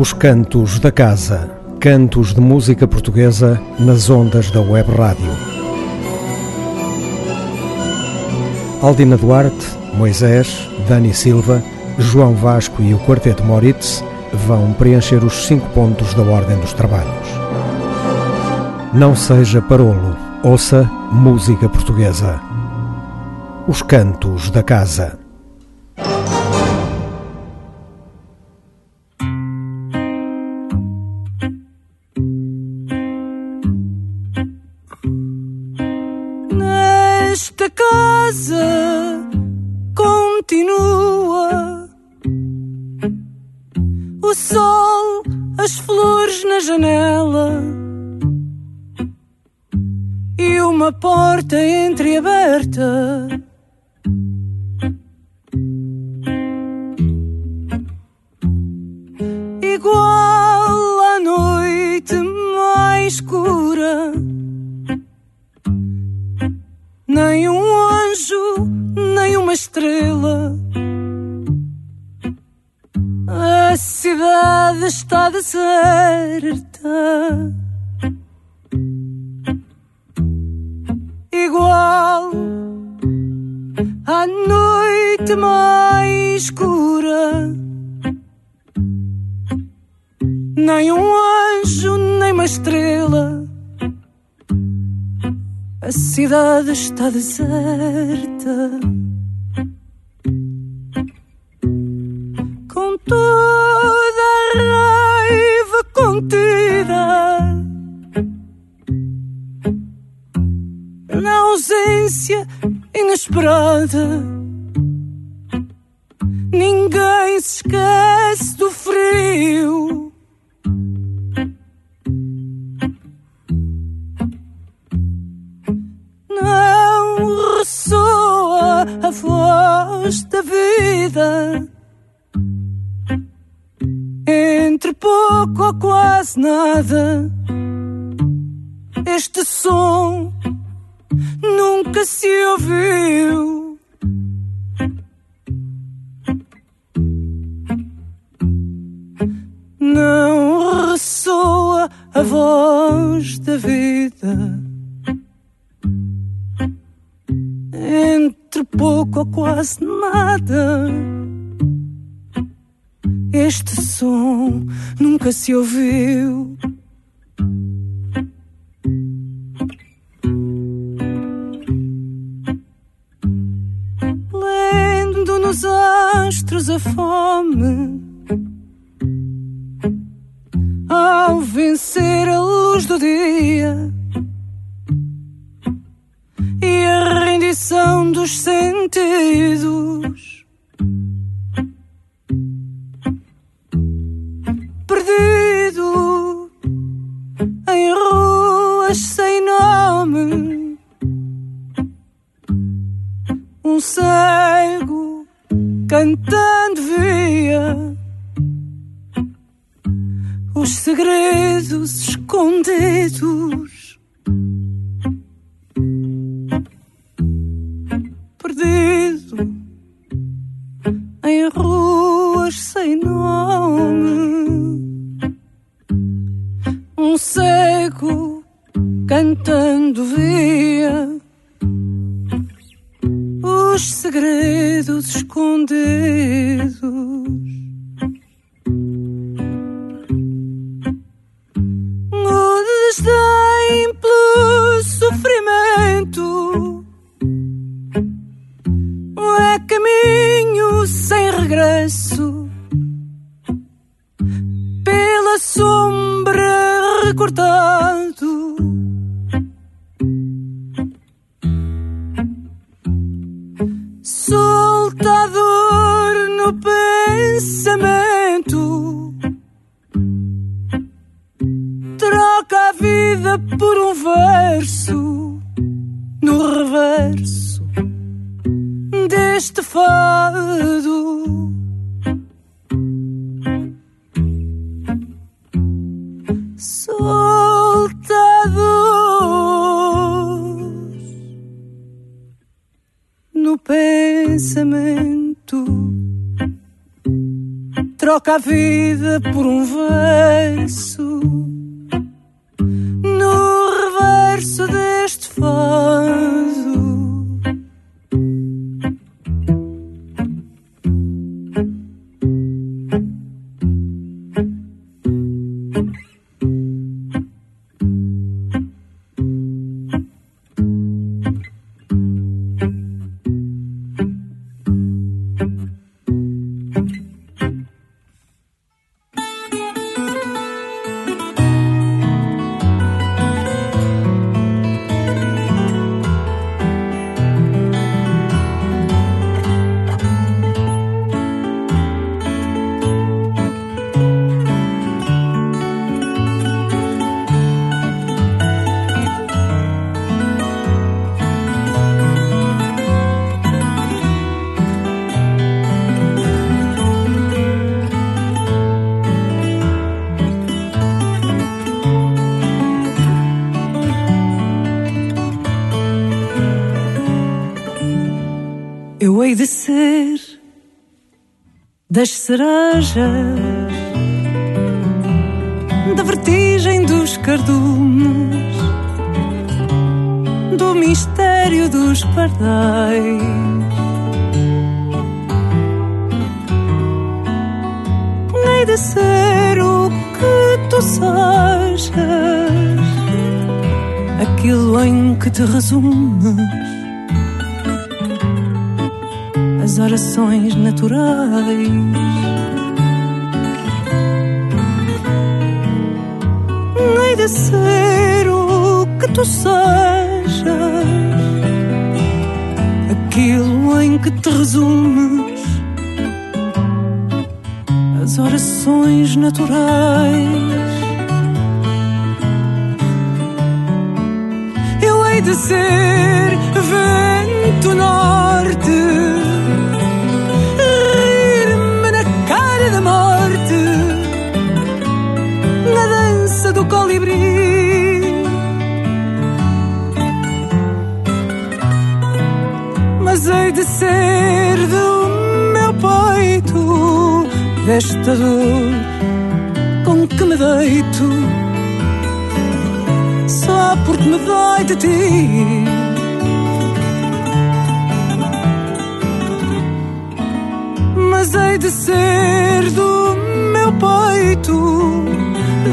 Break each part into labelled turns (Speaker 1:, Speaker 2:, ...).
Speaker 1: Os Cantos da Casa. Cantos de música portuguesa nas ondas da Web Rádio. Aldina Duarte, Moisés, Dani Silva, João Vasco e o Quarteto Moritz vão preencher os cinco pontos da Ordem dos Trabalhos. Não seja parolo, ouça música portuguesa. Os Cantos da Casa.
Speaker 2: Cidade está deserta. Com toda a raiva contida. Na ausência inesperada. Ninguém se esquece do frio. Ressoa a voz da vida. Entre pouco ou quase nada, este som nunca se ouviu. Não ressoa a voz da vida. Pouco ou quase nada. Este som nunca se ouviu. Lendo nos astros a fome. Sentidos. Troca a vida por um cerejas, da vertigem dos cardumes, do mistério dos pardais. Hei de ser o que tu sejas, aquilo em que te resumes orações naturais. Hei de ser o que tu sejas, aquilo em que te resumes, as orações naturais. Eu hei de ser vento norte desta dor com que me deito, só porque me dói de ti. Mas hei de ser do meu peito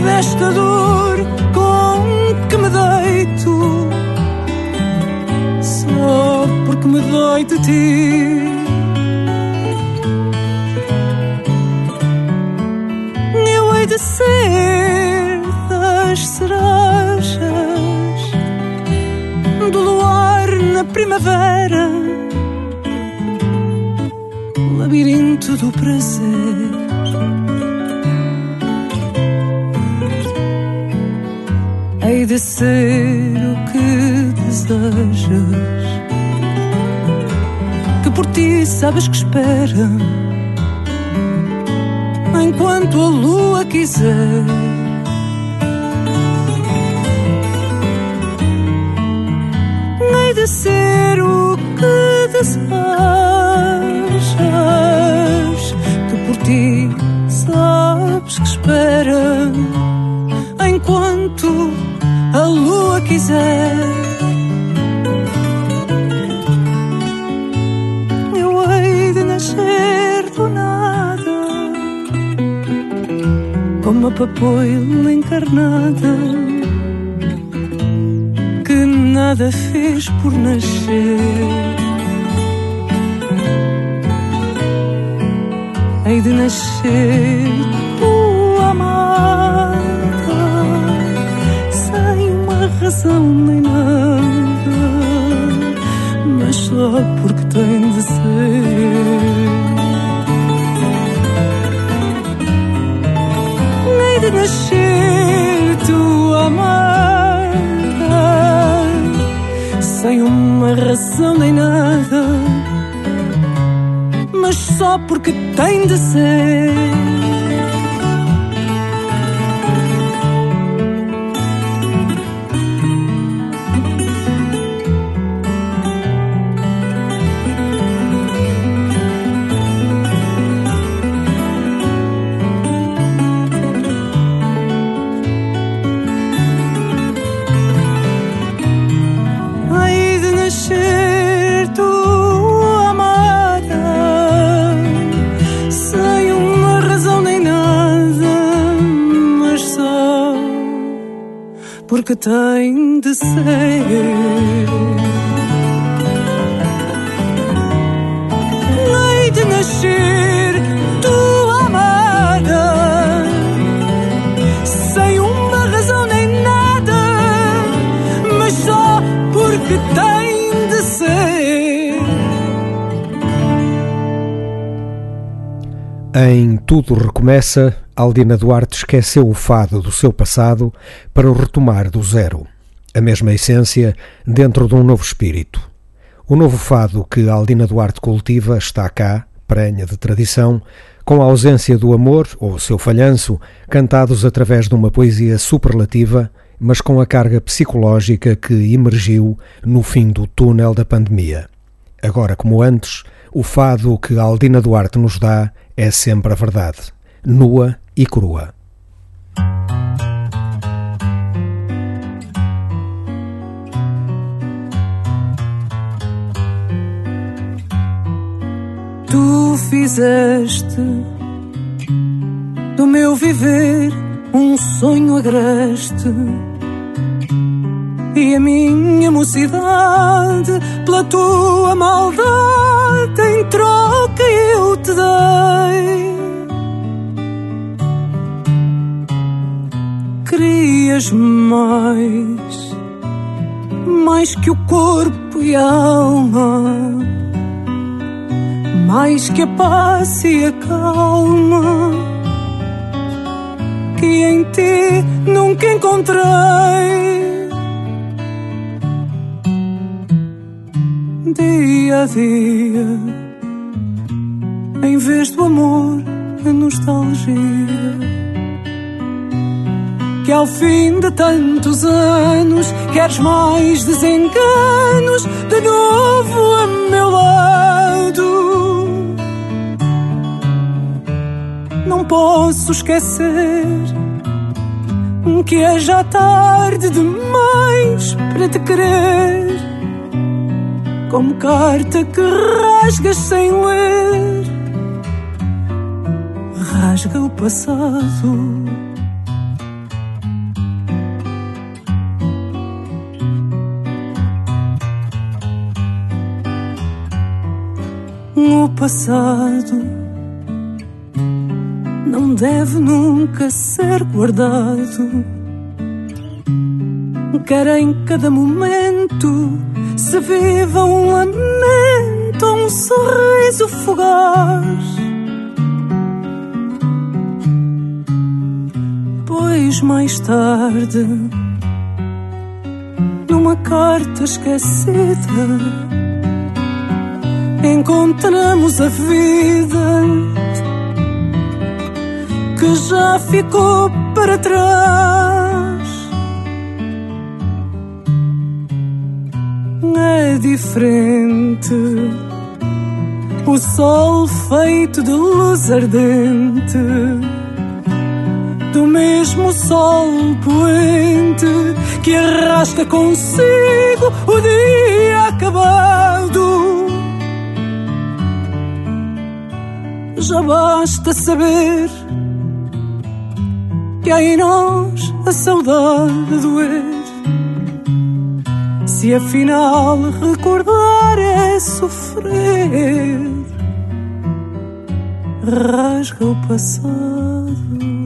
Speaker 2: desta dor com que me deito, só porque me dói de ti. Ser das cerejas, do luar na primavera, labirinto do prazer hei de ser o que desejas. Que por ti sabes que espera, enquanto a lua quiser. Hei de ser o que desejas, que por ti sabes que espera, enquanto a lua quiser. Papoila encarnada, que nada fez por nascer. Hei de nascer tua amada razão nem nada, mas só porque tem de ser. Nem de nascer tua amada, sem uma razão nem nada, mas só porque tem de ser. Tem de ser. Lei de nascer, tua amada, sem uma razão nem nada, mas só porque tem de ser.
Speaker 1: Em Tudo Recomeça, Aldina Duarte esqueceu o fado do seu passado para o retomar do zero. A mesma essência dentro de um novo espírito. O novo fado que Aldina Duarte cultiva está cá, prenha de tradição, com a ausência do amor ou seu falhanço, cantados através de uma poesia superlativa, mas com a carga psicológica que emergiu no fim do túnel da pandemia. Agora como antes, o fado que Aldina Duarte nos dá é sempre a verdade, nua e crua.
Speaker 2: Tu fizeste do meu viver um sonho agreste e a minha mocidade pela tua maldade em troca eu te dei. querias mais, mais que o corpo e a alma, mais que a paz e a calma, que em ti nunca encontrei. Dia a dia, em vez do amor, a nostalgia que ao fim de tantos anos queres mais desenganos de novo a meu lado. Não posso esquecer que é já tarde demais para te querer. Como carta que rasgas sem ler, rasga o passado no passado não deve nunca ser guardado. Quer em cada momento se viva um lamento, um sorriso fugaz. Pois mais tarde, numa carta esquecida encontramos a vida que já ficou para trás. Diferente o sol feito de luz ardente. Do mesmo sol poente que arrasta consigo o dia acabado já basta saber que há em nós a saudade doer. Se afinal recordar é sofrer, rasga o passado.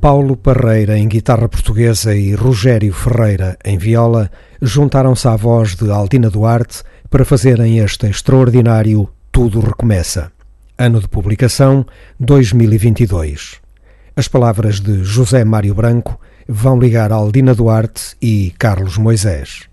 Speaker 1: Paulo Parreira em guitarra portuguesa e Rogério Ferreira em viola juntaram-se à voz de Aldina Duarte para fazerem este extraordinário Tudo Recomeça. Ano de publicação 2022. As palavras de José Mário Branco vão ligar Aldina Duarte e Carlos Moisés.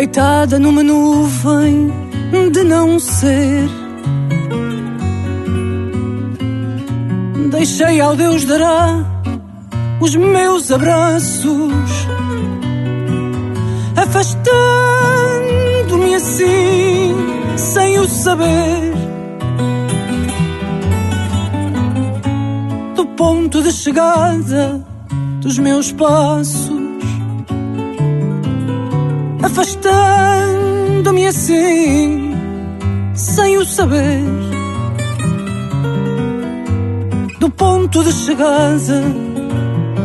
Speaker 2: Deitada numa nuvem de não ser. Deixei ao Deus dará os meus abraços, afastando-me assim, sem o saber. Do ponto de chegada dos meus passos, afastando-me assim, sem o saber. Do ponto de chegada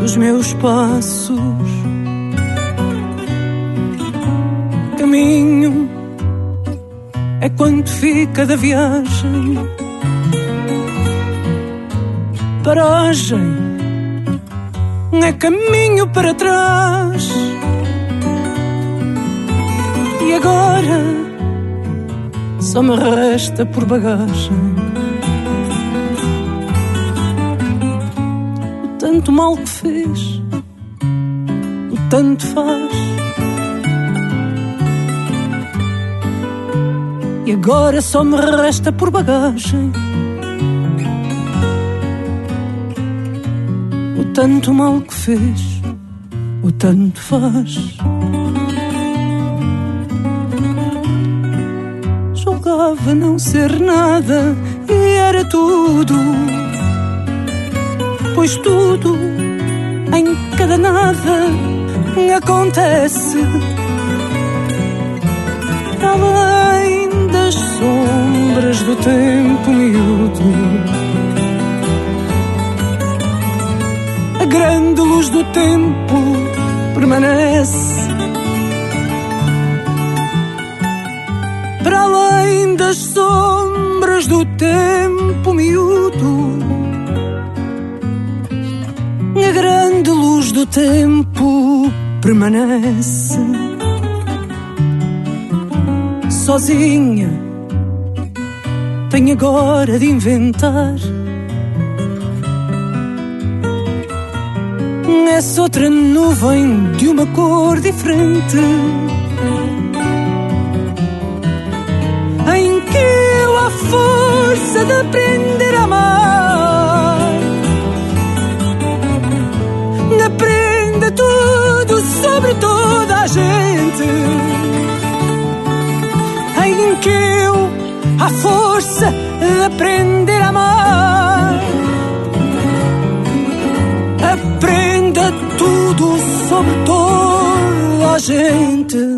Speaker 2: dos meus passos, caminho é quanto fica da viagem. Paragem é caminho para trás. E agora só me resta por bagagem o tanto mal que fez, o tanto faz. E agora só me resta por bagagem o tanto mal que fez, o tanto faz. Julgava não ser nada e era tudo. Pois tudo em cada nada acontece. Além das sombras do tempo miúdo, a grande luz do tempo permanece para além das sombras do tempo miúdo. A grande luz do tempo permanece sozinha. Tenho agora de inventar essa outra nuvem de uma cor diferente de aprender a amar. Aprenda tudo sobre toda a gente. Em que eu, a força de aprender a amar. Aprenda tudo sobre toda a gente.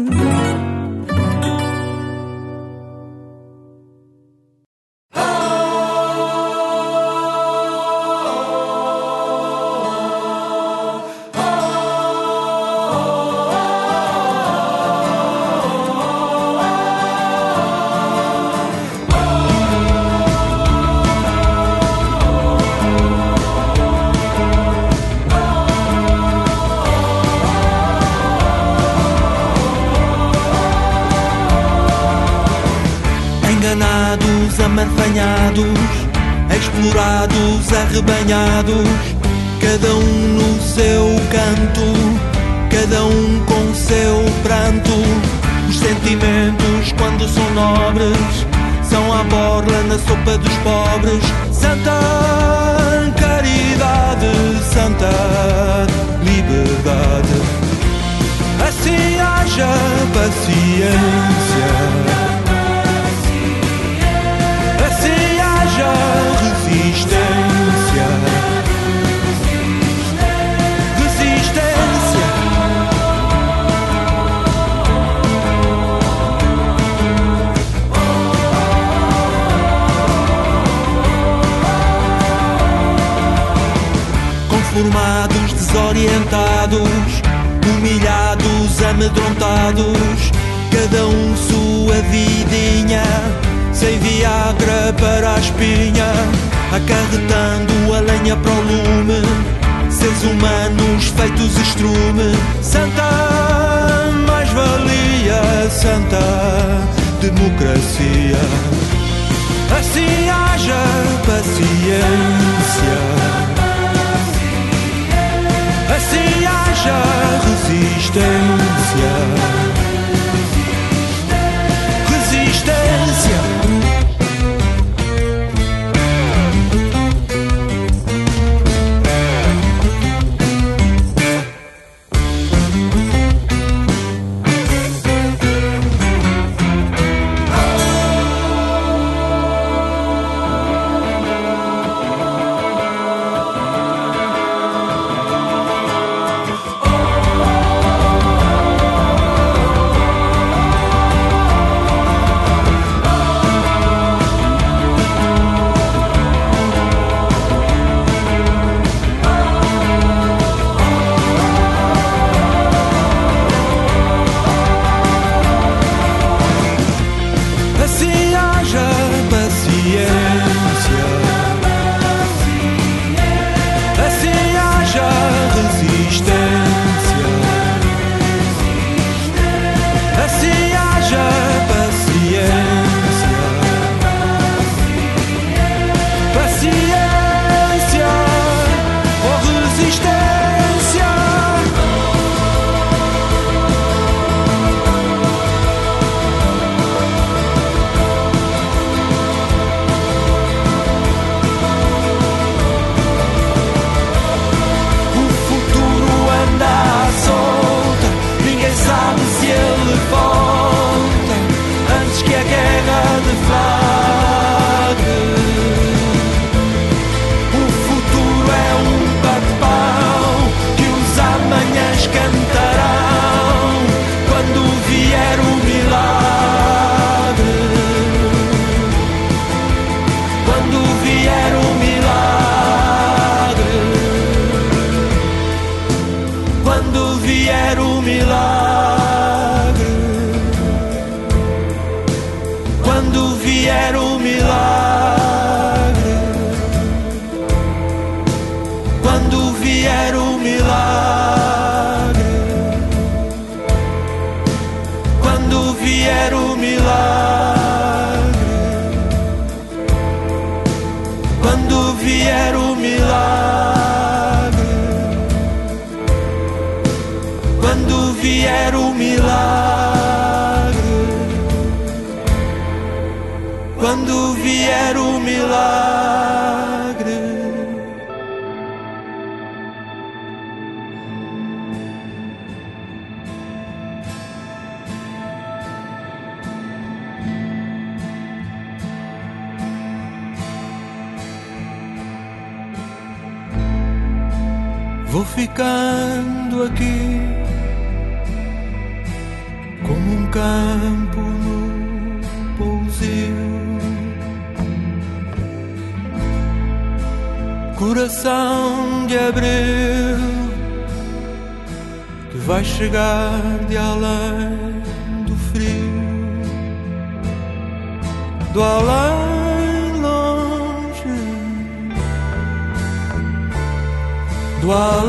Speaker 3: Do além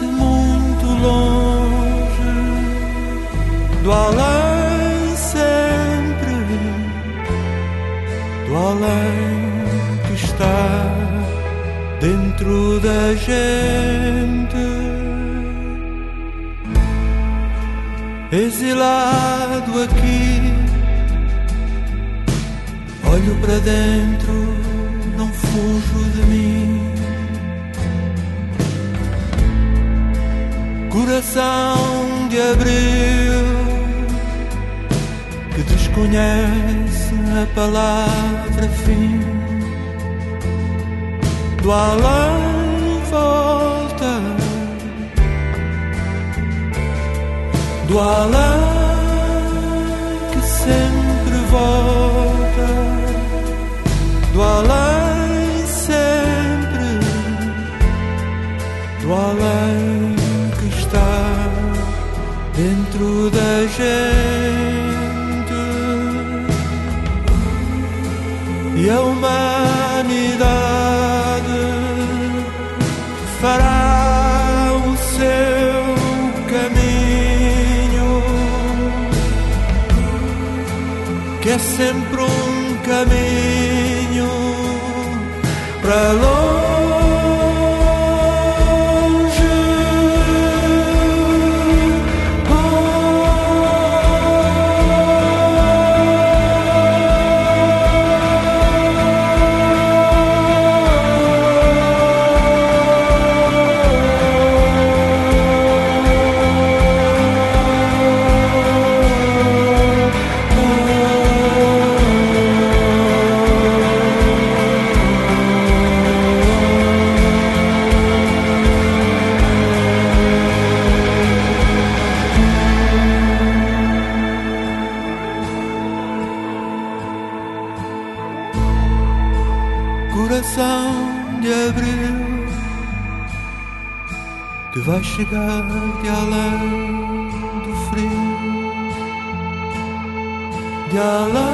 Speaker 3: de muito longe, do além sempre, do além que está dentro da gente. Exilado aqui, olho para dentro, não fujo coração de abril que desconhece a palavra fim. Do além volta do além que sempre volta do além sempre do além dentro da gente e a humanidade fará o seu caminho que é sempre um caminho para longe. Chegar de além do frio, de além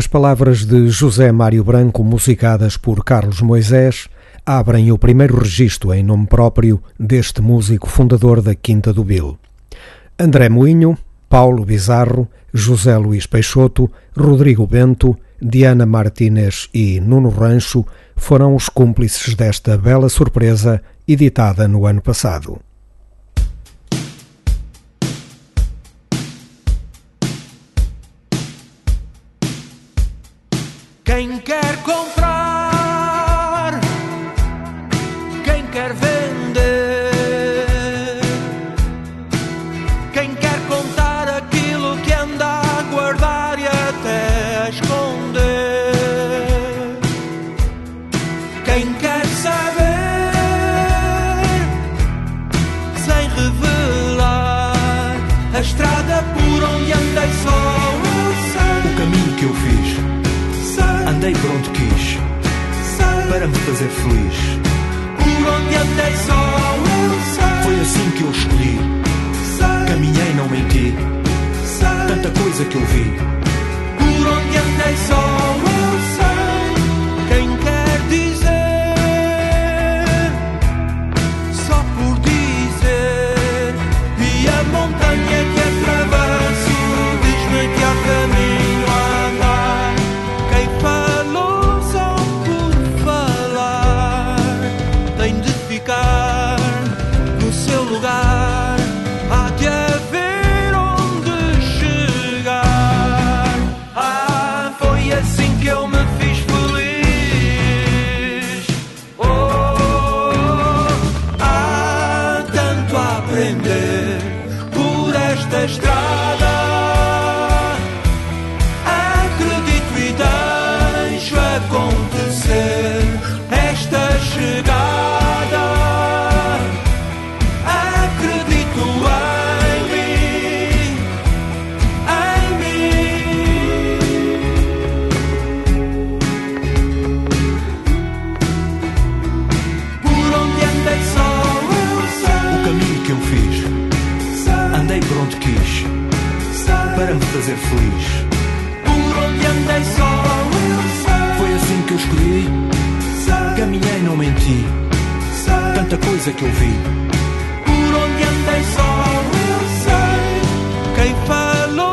Speaker 1: As palavras de José Mário Branco, musicadas por Carlos Moisés, abrem o primeiro registro em nome próprio deste músico fundador da Quinta do Bil. André Moinho, Paulo Bizarro, José Luís Peixoto, Rodrigo Bento, Diana Martínez e Nuno Rancho foram os cúmplices desta bela surpresa editada no ano passado.
Speaker 4: para me fazer feliz.
Speaker 3: Por onde andei só eu sei.
Speaker 4: Foi assim que eu escolhi.
Speaker 3: Sei.
Speaker 4: Caminhei, não menti. Sei. Tanta coisa que eu vi.
Speaker 3: Por onde andei só eu sei. Quem falou?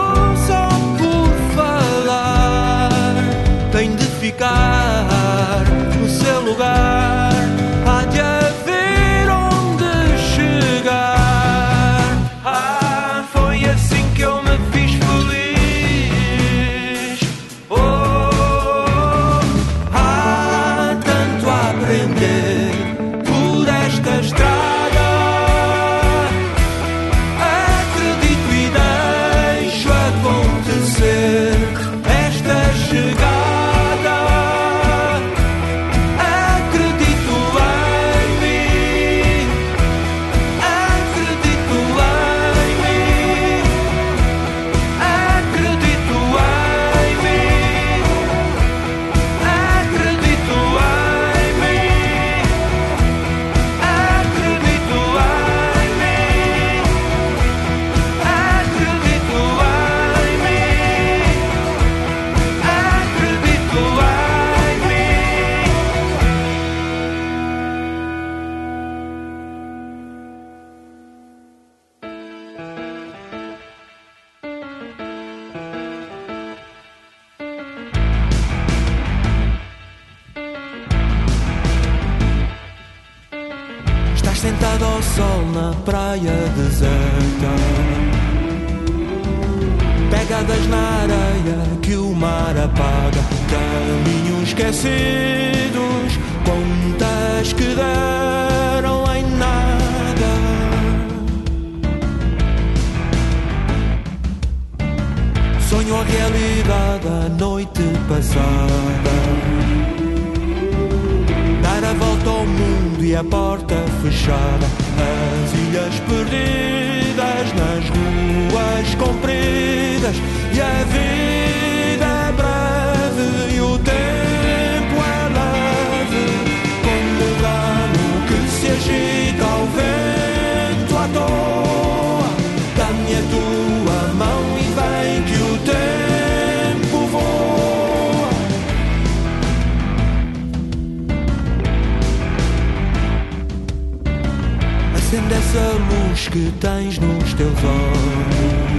Speaker 3: que tens nos teus olhos.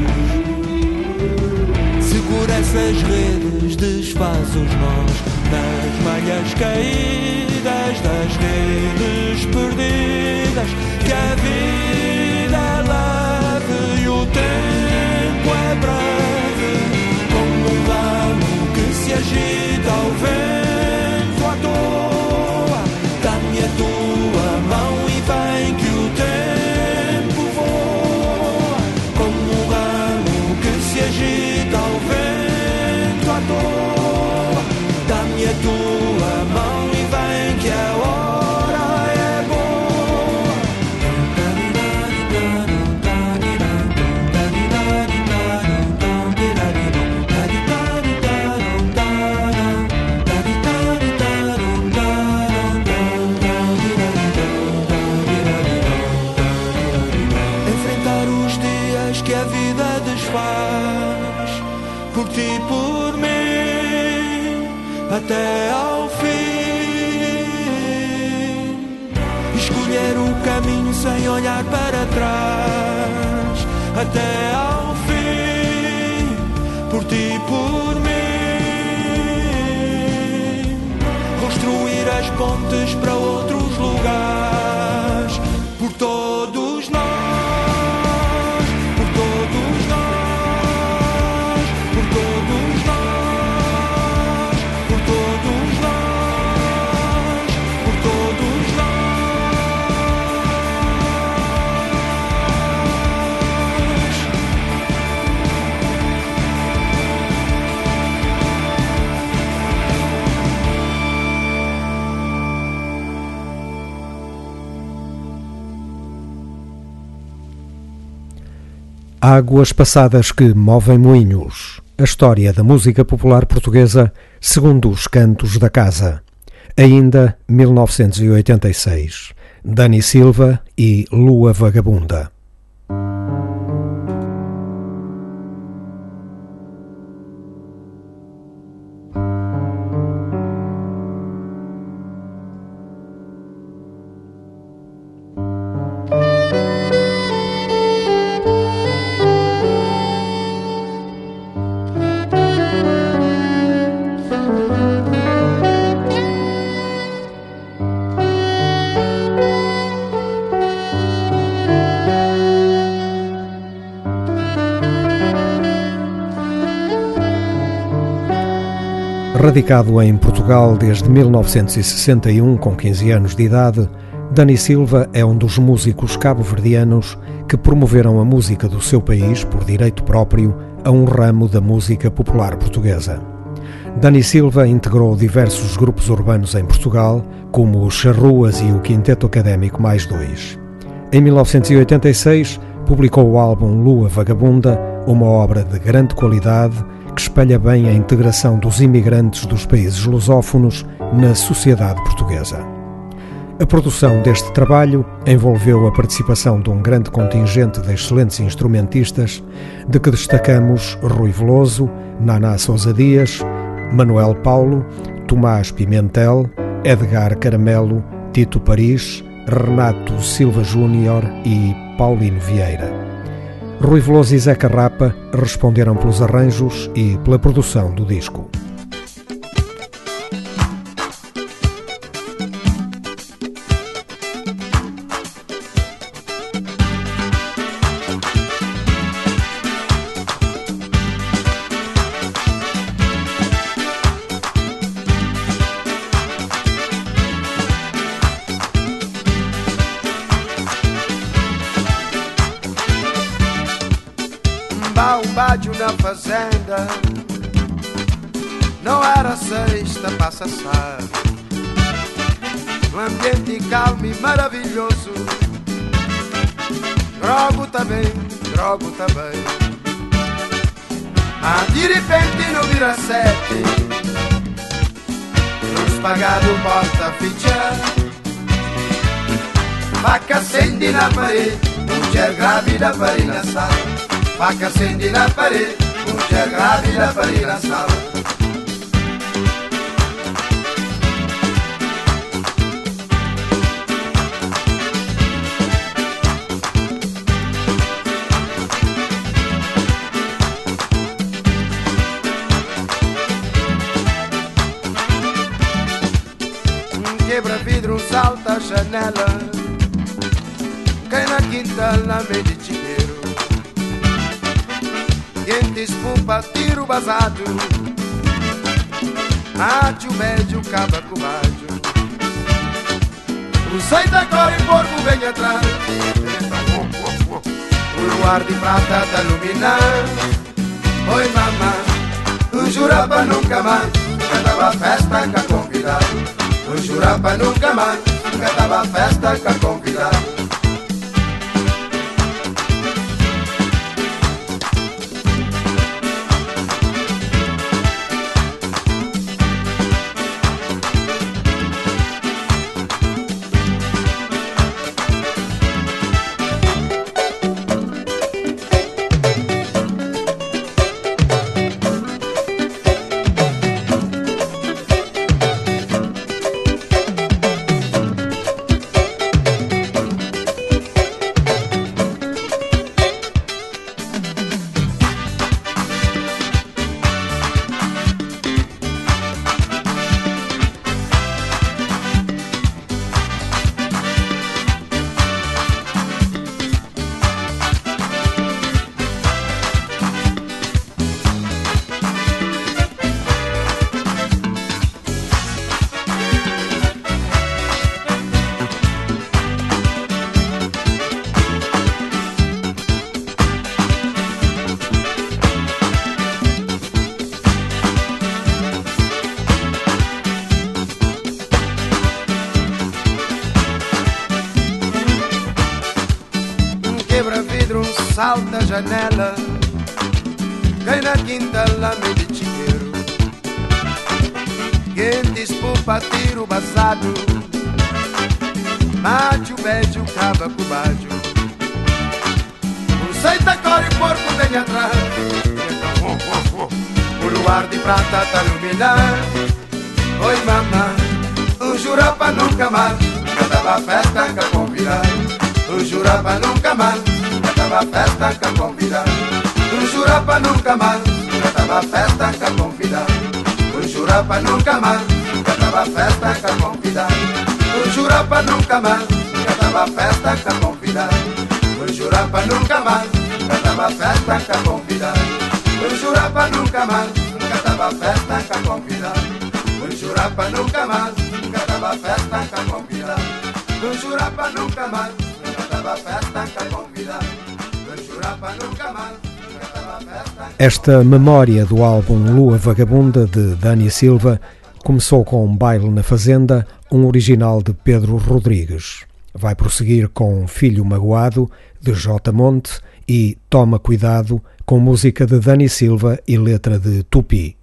Speaker 3: Segura essas redes, desfaz os nós das malhas caídas, das redes perdidas. Que a vida leve e o tempo é breve, como um ramo que se agita ao vento. Sem olhar para trás até ao fim por ti e por mim. Construir as pontes para outros
Speaker 1: Águas passadas que movem moinhos. A história da música popular portuguesa segundo os cantos da casa. Ainda 1986. Dani Silva e Lua Vagabunda. Radicado em Portugal desde 1961, com 15 anos de idade, Dani Silva é um dos músicos cabo-verdianos que promoveram a música do seu país por direito próprio a um ramo da música popular portuguesa. Dani Silva integrou diversos grupos urbanos em Portugal, como os Charruas e o Quinteto Académico Mais Dois. Em 1986, publicou o álbum Lua Vagabunda, uma obra de grande qualidade que espelha bem a integração dos imigrantes dos países lusófonos na sociedade portuguesa. A produção deste trabalho envolveu a participação de um grande contingente de excelentes instrumentistas, de que destacamos Rui Veloso, Naná Sousa Dias, Manuel Paulo, Tomás Pimentel, Edgar Caramelo, Tito Paris, Renato Silva Júnior e Paulino Vieira. Rui Veloso e Zeca Rapa responderam pelos arranjos e pela produção do disco.
Speaker 5: Grávida para ir na sala Faca acende na parede Mulher grávida para ir na sala Quinta, na de chiqueiro Quente espumpa, tiro basado Mate o médio, caba com rádio. O sai da cor e porco vem atrás O luar de prata tá iluminando Oi mamã, o jurava nunca mais. Cantava festa com convidado o jurava nunca mais. Cantava festa com convidado
Speaker 6: Nunca mais, cantava festa com convidado. No Jurapa nunca mais, cantava festa com convidado. No Jurapa nunca mais.
Speaker 5: Esta memória do álbum Lua Vagabunda de Dani Silva começou com um baile na Fazenda, um original de Pedro Rodrigues. Vai prosseguir com Filho Magoado, de J. Monte, e Toma Cuidado, com música de Dani Silva e letra de Tupi.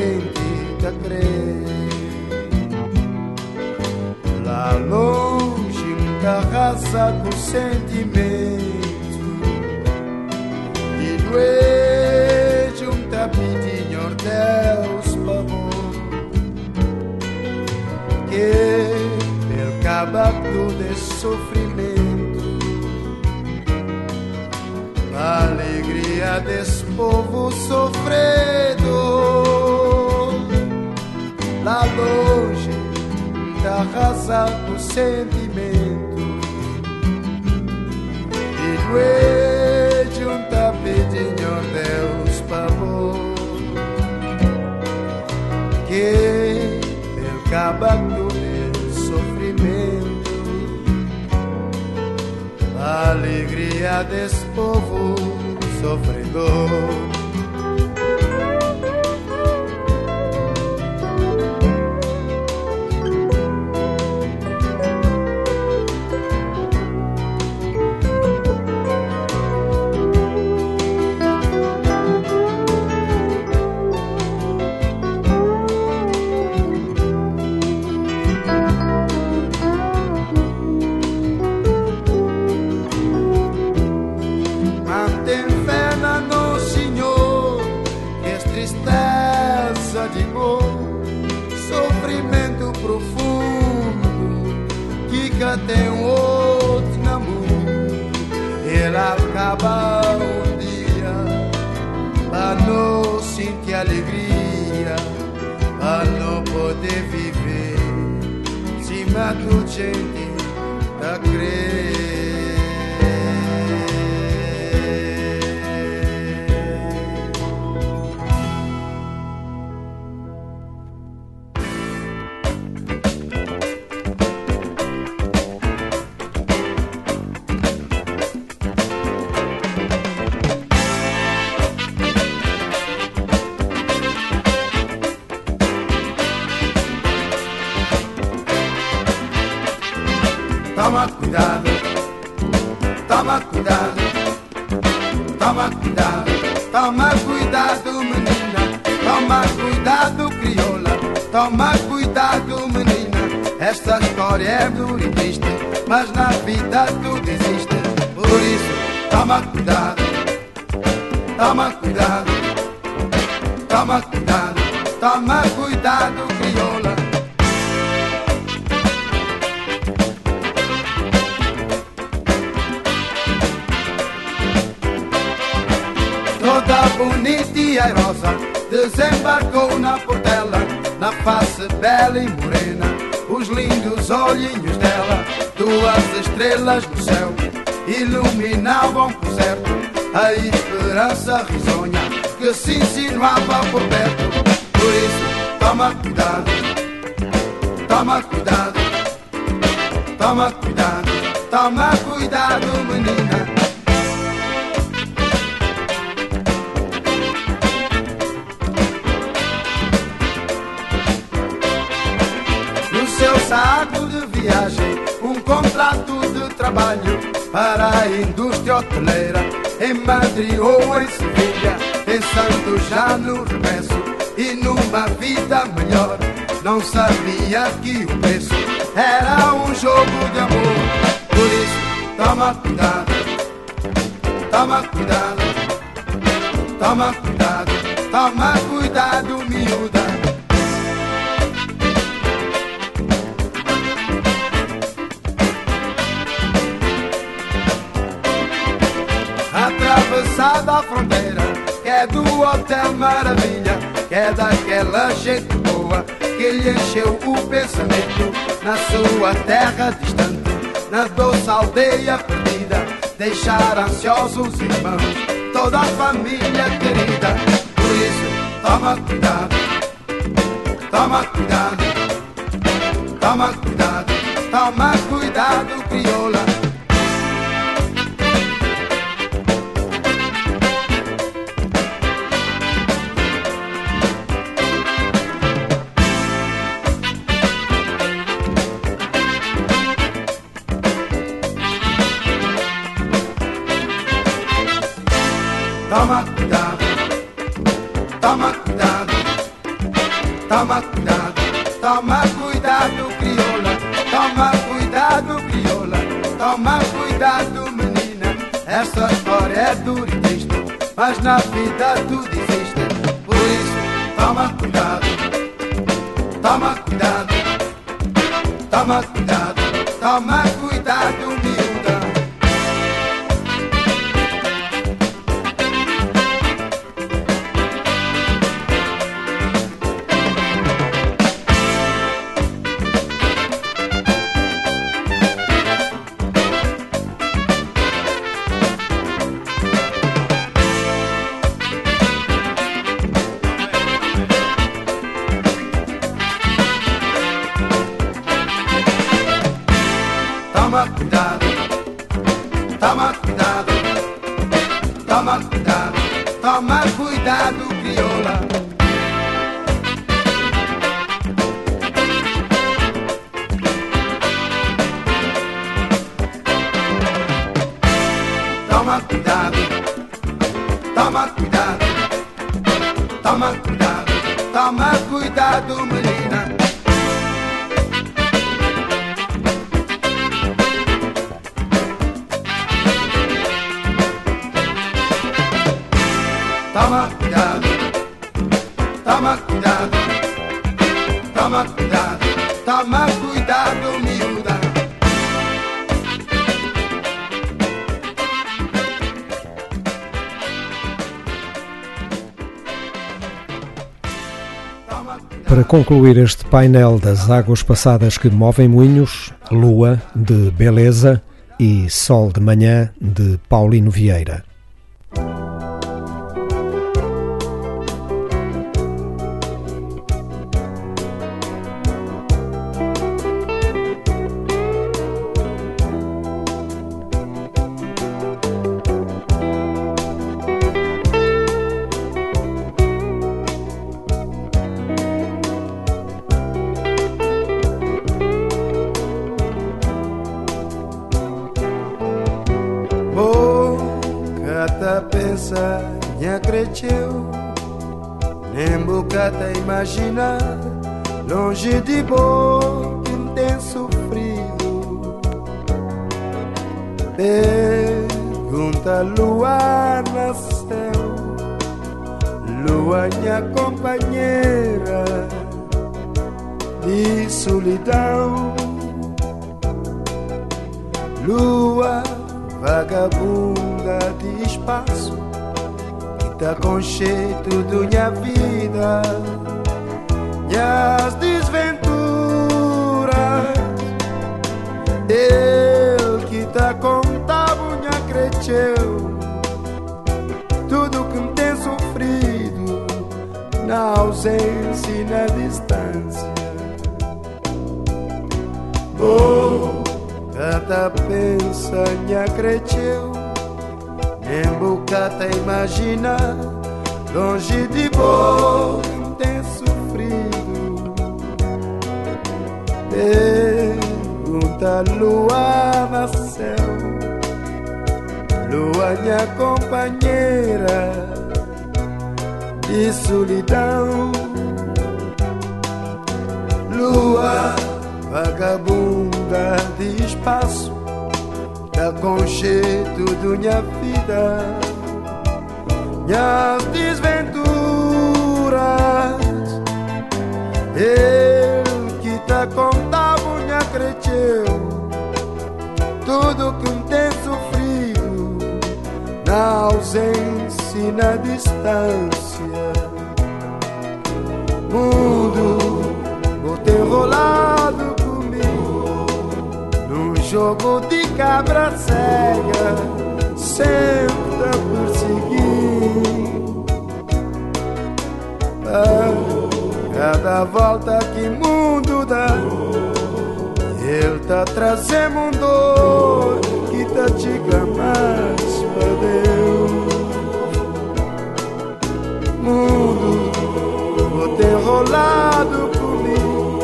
Speaker 5: acredita, crê. Lá longe, muita raça com sentimento. E doente, um tapitinho Deus pavor. Que pelo cabaco de sofrimento. Alegria desse povo sofredor lá longe da razão do sentimento. E doente um tapetinho, Deus, pavor. Que pelo cabaco do sofrimento, a alegria desse povo sofredor. Acaba um dia, para não sentir alegria, para não poder viver, cima do toma cuidado, toma cuidado, toma cuidado, crioula. toda bonita e airosa, desembarcou na portela, na face bela e morena, os lindos olhinhos dela, duas estrelas no céu, iluminavam por certo a esperança risonha que se insinuava por perto. Por isso, toma cuidado, toma cuidado, toma cuidado, toma cuidado, menina. no seu saco de viagem um contrato de trabalho para a indústria hoteleira em Madrid ou em Sevilha, pensando já no regresso e numa vida melhor. Não sabia que o preço era um jogo de amor. Por isso, toma cuidado, toma cuidado, toma cuidado, toma cuidado, miúda. É do Hotel Maravilha, que é daquela gente boa que lhe encheu o pensamento na sua terra distante, na doce aldeia perdida, deixar ansiosos irmãos, toda a família querida. Por isso, toma cuidado, toma cuidado, toma cuidado, toma cuidado, crioula. Na vida tudo existe. Por isso, toma cuidado, toma cuidado, toma cuidado, toma cuidado, concluir este painel das águas passadas que movem moinhos, Lua, de Beleza, e Sol de Manhã, de Paulino Vieira. ausência e na distância. Vou, cada pensa me acrediteu, nem bocata imagina, longe de bom tem sofrido. Pergunta lua no céu, lua minha companheira e solidão. Lua vagabunda de espaço, da conjeto
Speaker 7: do minha vida, minhas desventuras.
Speaker 8: Eu que te contava, minha acrediteu tudo que um tem sofrido na ausência e na distância mundo vou ter rolado comigo num jogo de cabra cega
Speaker 5: sempre por seguir. A cada volta que mundo dá ele tá trazendo um dor que tá te clamando para Deus. Mundo Tô enrolado por mim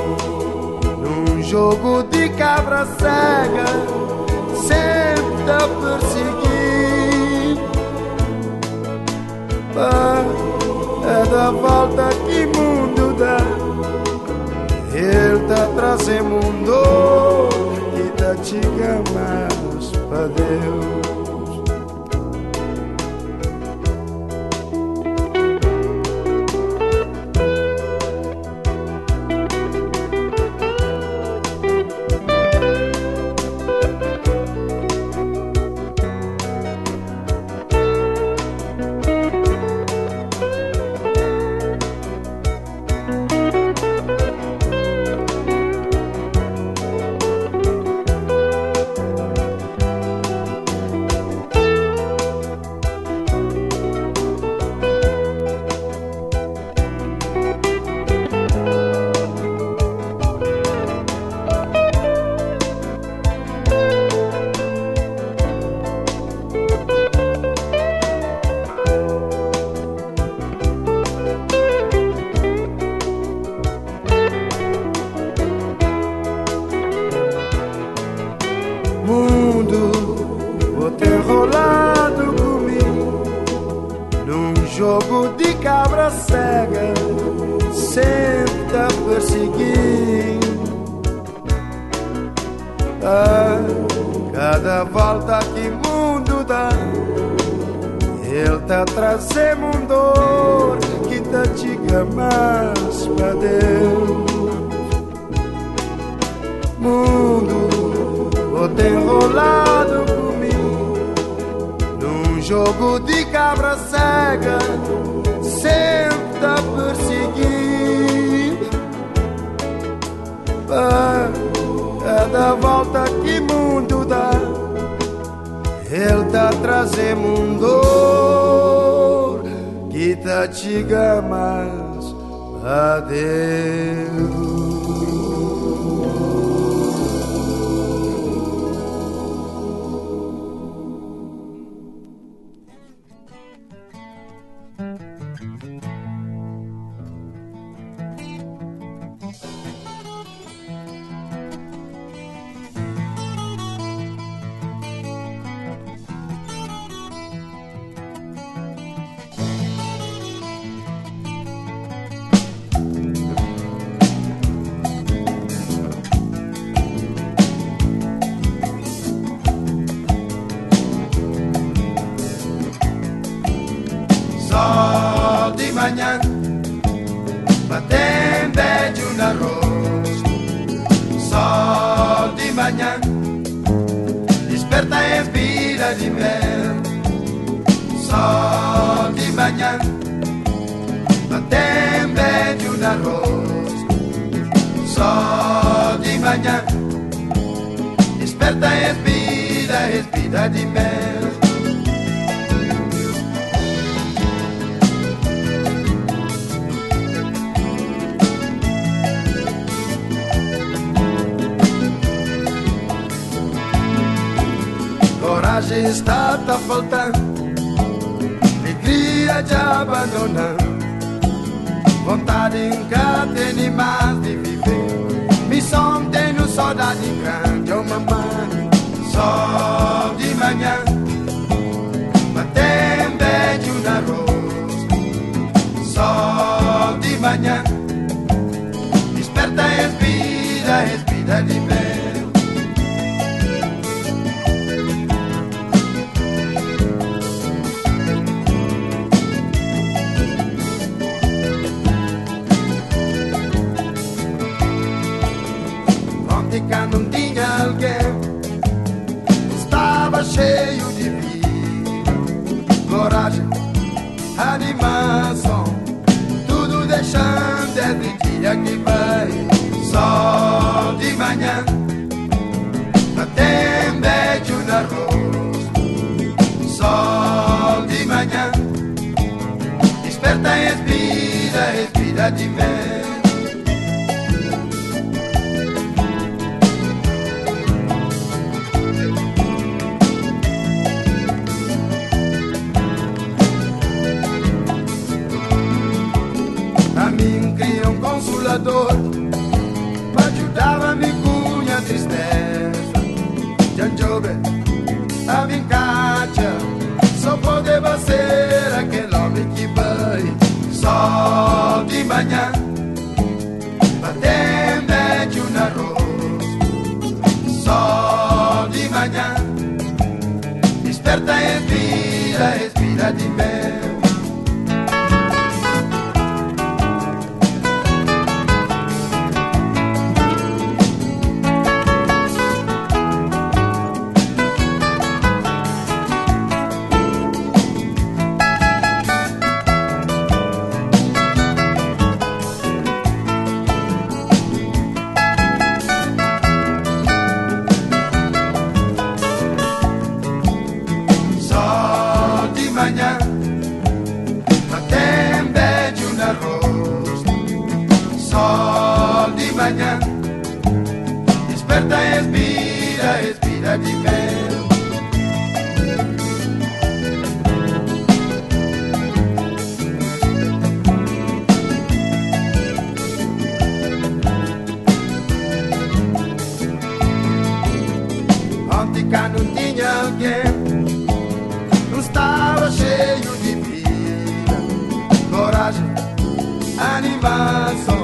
Speaker 5: num jogo de cabra cega, sempre a perseguir. É da volta que mundo dá. Ele tá trazendo mundo e tá te chamando para Deus. sei stata faltante, l'idea già abbandonata, vontade incatenimata di vivere, mi son tenuto saudade grande, oh mamma, sol di manhã, batem de um arroz, sol de manhã, desperta, respira, respira, libera. splendor, ma giudava-me cunha tristeza. Gian Giove, a vincaccia, só podeva ser aquele homem que banha só de manhã, batendo de um arroz, só de manhã,
Speaker 3: desperta, e vira, respira de pé. Nunca não tinha alguém. Não estava cheio de vida Coragem, animação.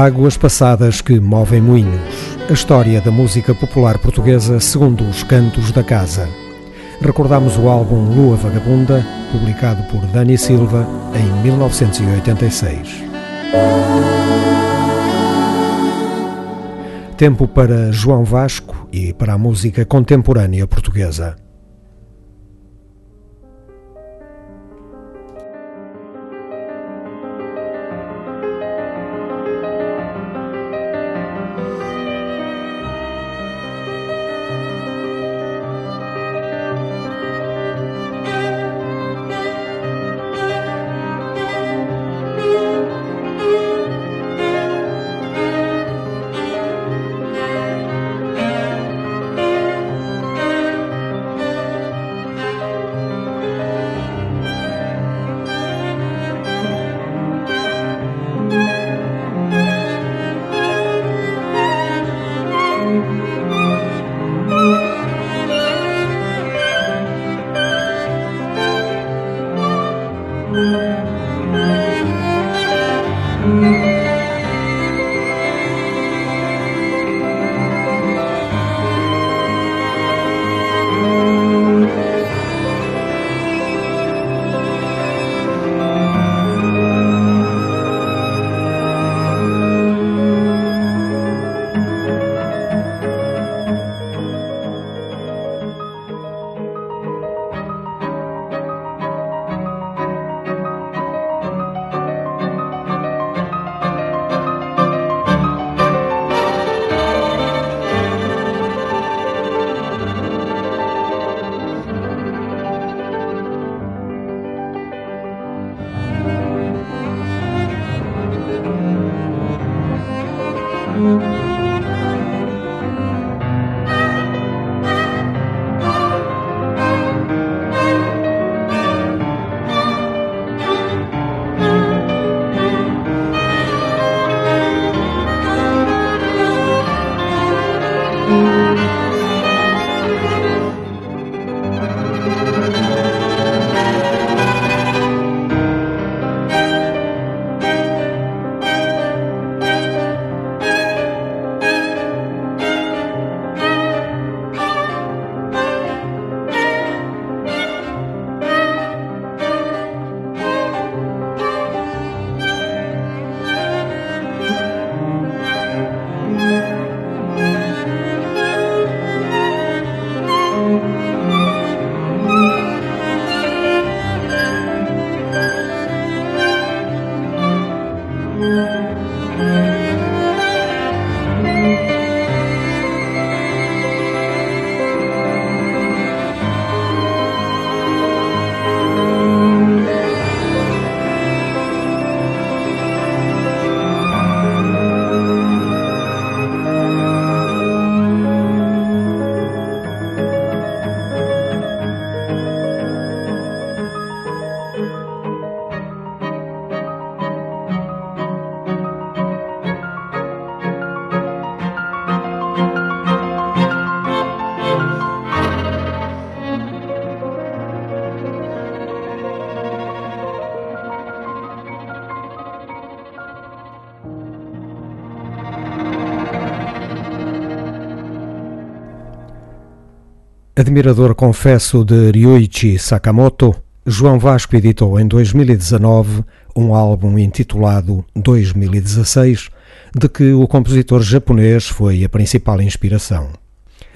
Speaker 1: Águas passadas que movem moinhos. A história da música popular portuguesa segundo os cantos da casa. Recordamos o álbum Lua Vagabunda, publicado por Dani Silva em 1986. Tempo para João Vasco e para a música contemporânea portuguesa. Admirador confesso de Ryuichi Sakamoto, João Vasco editou em 2019 um álbum intitulado 2016, de que o compositor japonês foi a principal inspiração.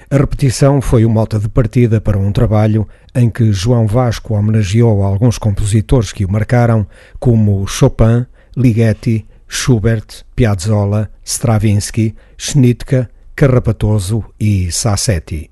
Speaker 1: A repetição foi o mote de partida para um trabalho em que João Vasco homenageou alguns compositores que o marcaram, como Chopin, Ligeti, Schubert, Piazzolla, Stravinsky, Schnittke, Carrapatoso e Sassetti.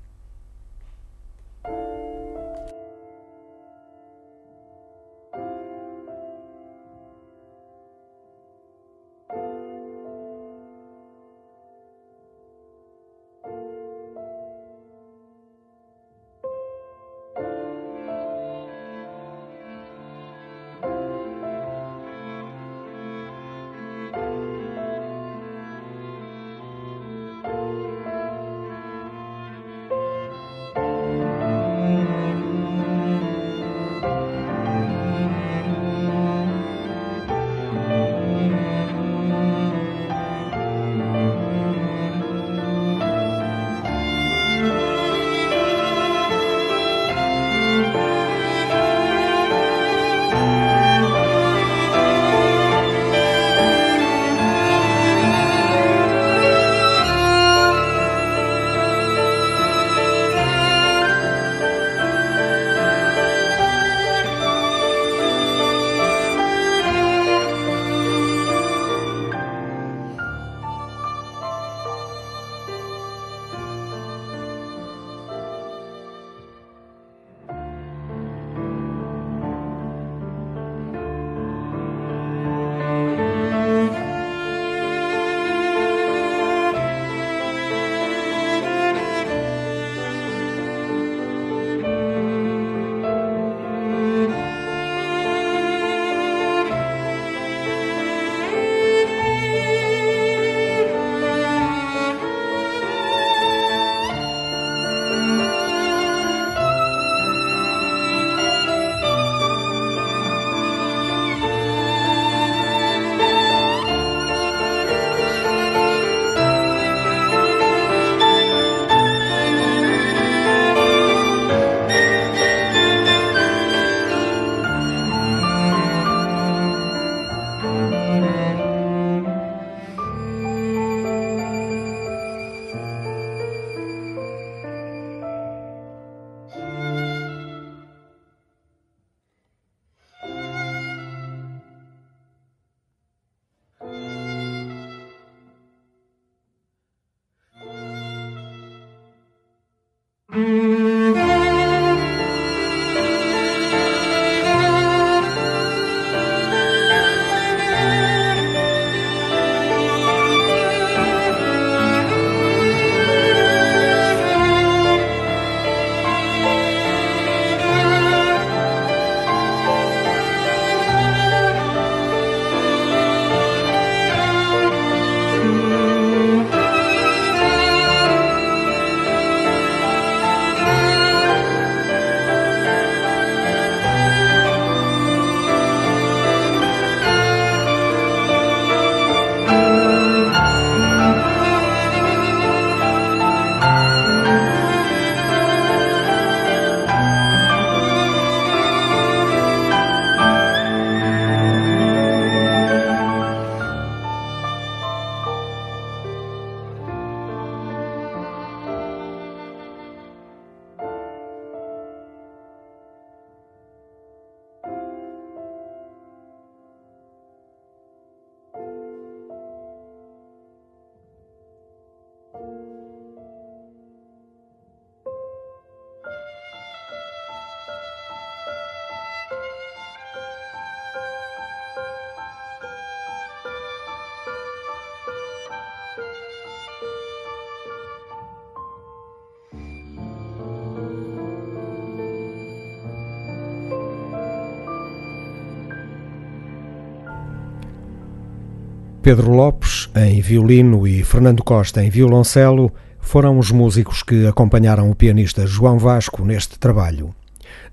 Speaker 1: Pedro Lopes em violino e Fernando Costa em violoncelo foram os músicos que acompanharam o pianista João Vasco neste trabalho.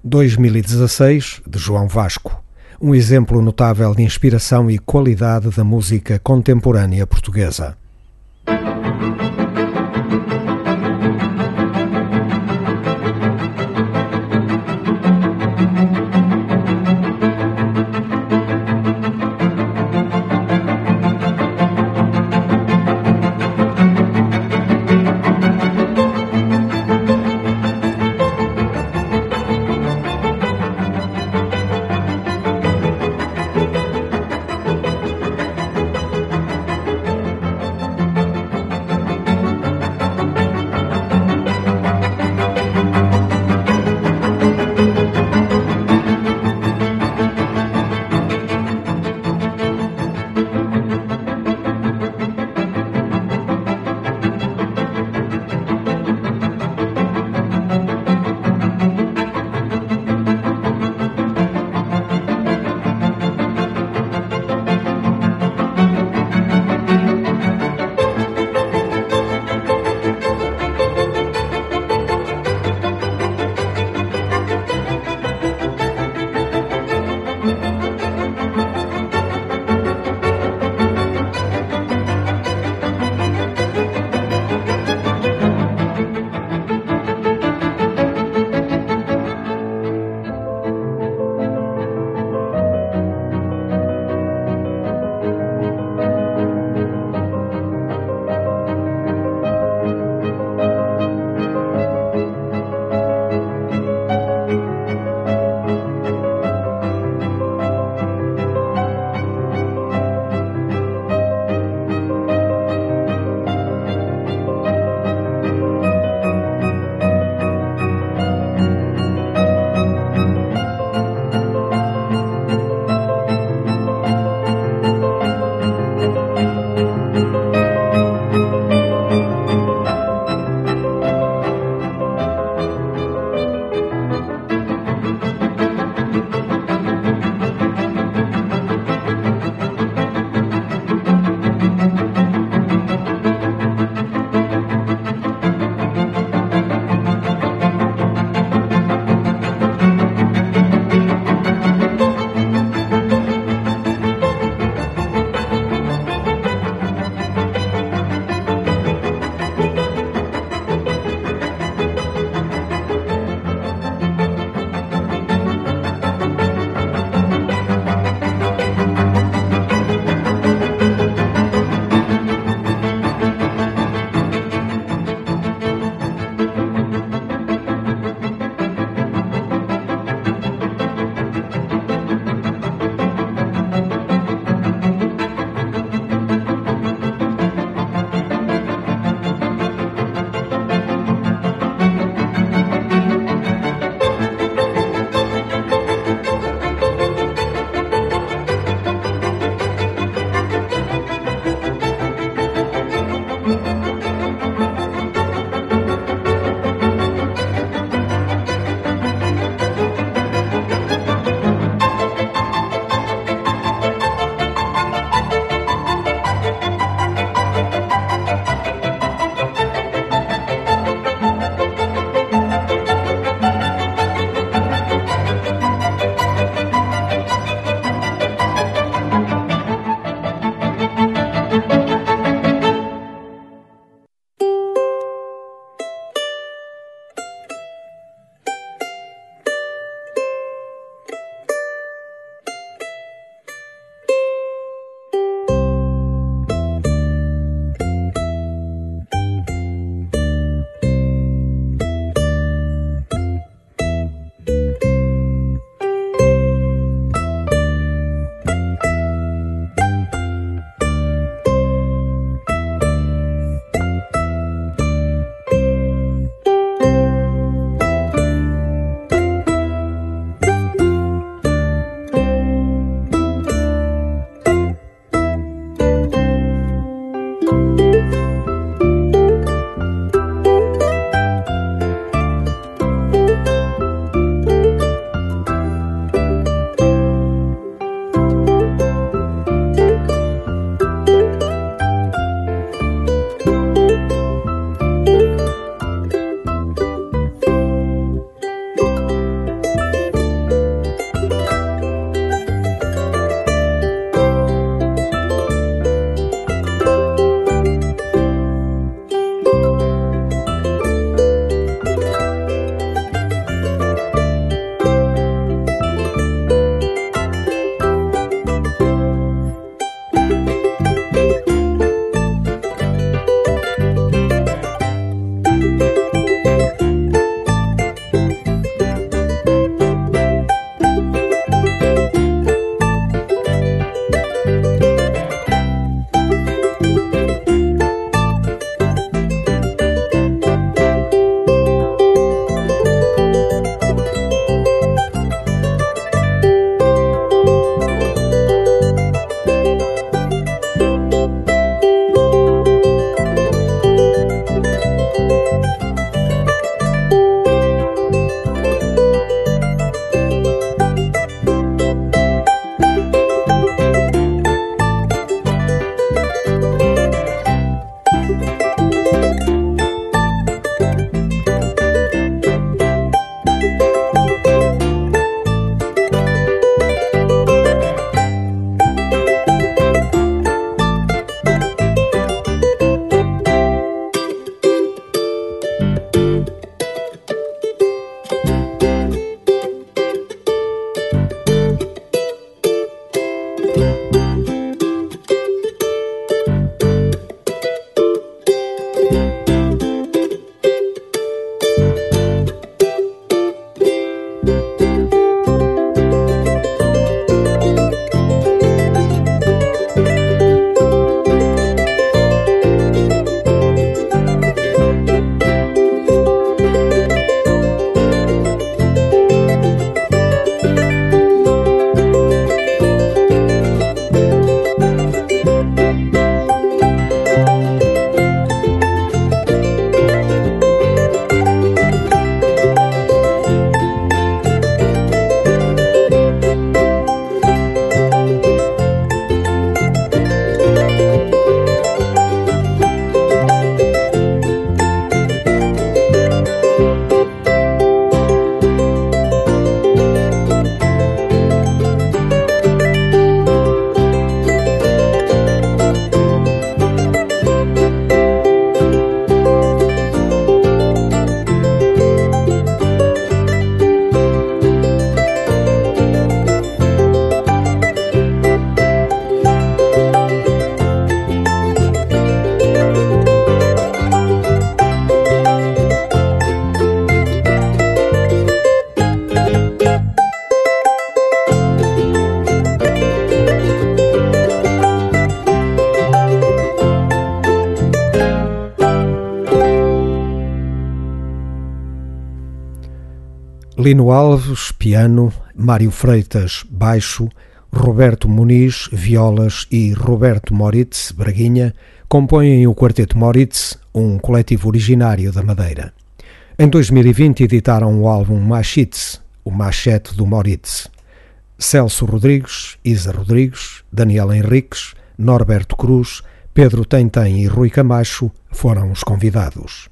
Speaker 1: 2016 de João Vasco, um exemplo notável de inspiração e qualidade da música contemporânea portuguesa.
Speaker 9: Lino Alves, piano, Mário Freitas, baixo, Roberto Muniz, violas e Roberto Moritz, braguinha, compõem o Quarteto Moritz, um coletivo originário da Madeira. Em 2020 editaram o álbum Machites, o machete do Moritz. Celso Rodrigues, Isa Rodrigues, Daniel Henriques, Norberto Cruz, Pedro Tentem e Rui Camacho foram os convidados.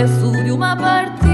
Speaker 1: é de uma parte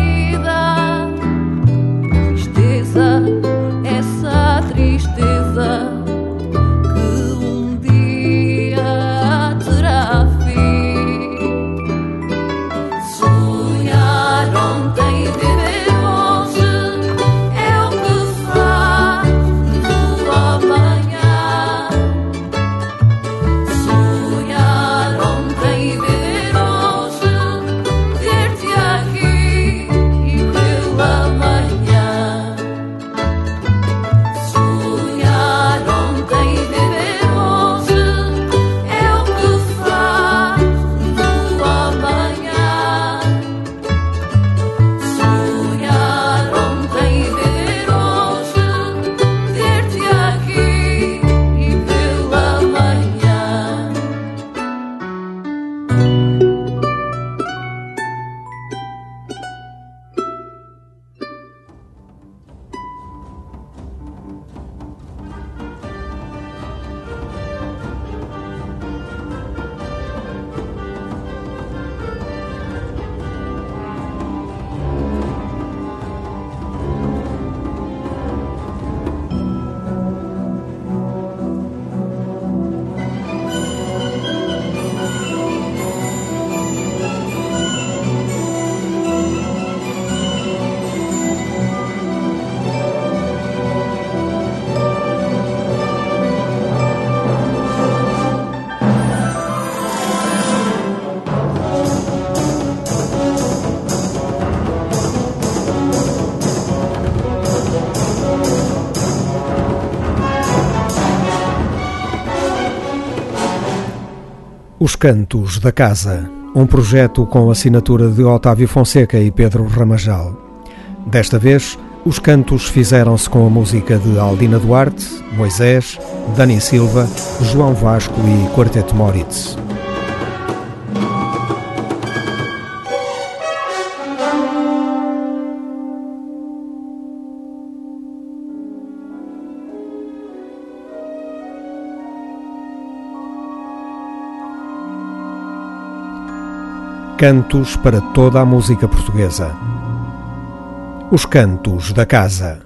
Speaker 1: Os Cantos da Casa, um projeto com assinatura de Otávio Fonseca e Pedro Ramajal. Desta vez, os cantos fizeram-se com a música de Aldina Duarte, Moisés, Dani Silva, João Vasco e Quarteto Moritz. Cantos para toda a música portuguesa. Os Cantos da Casa.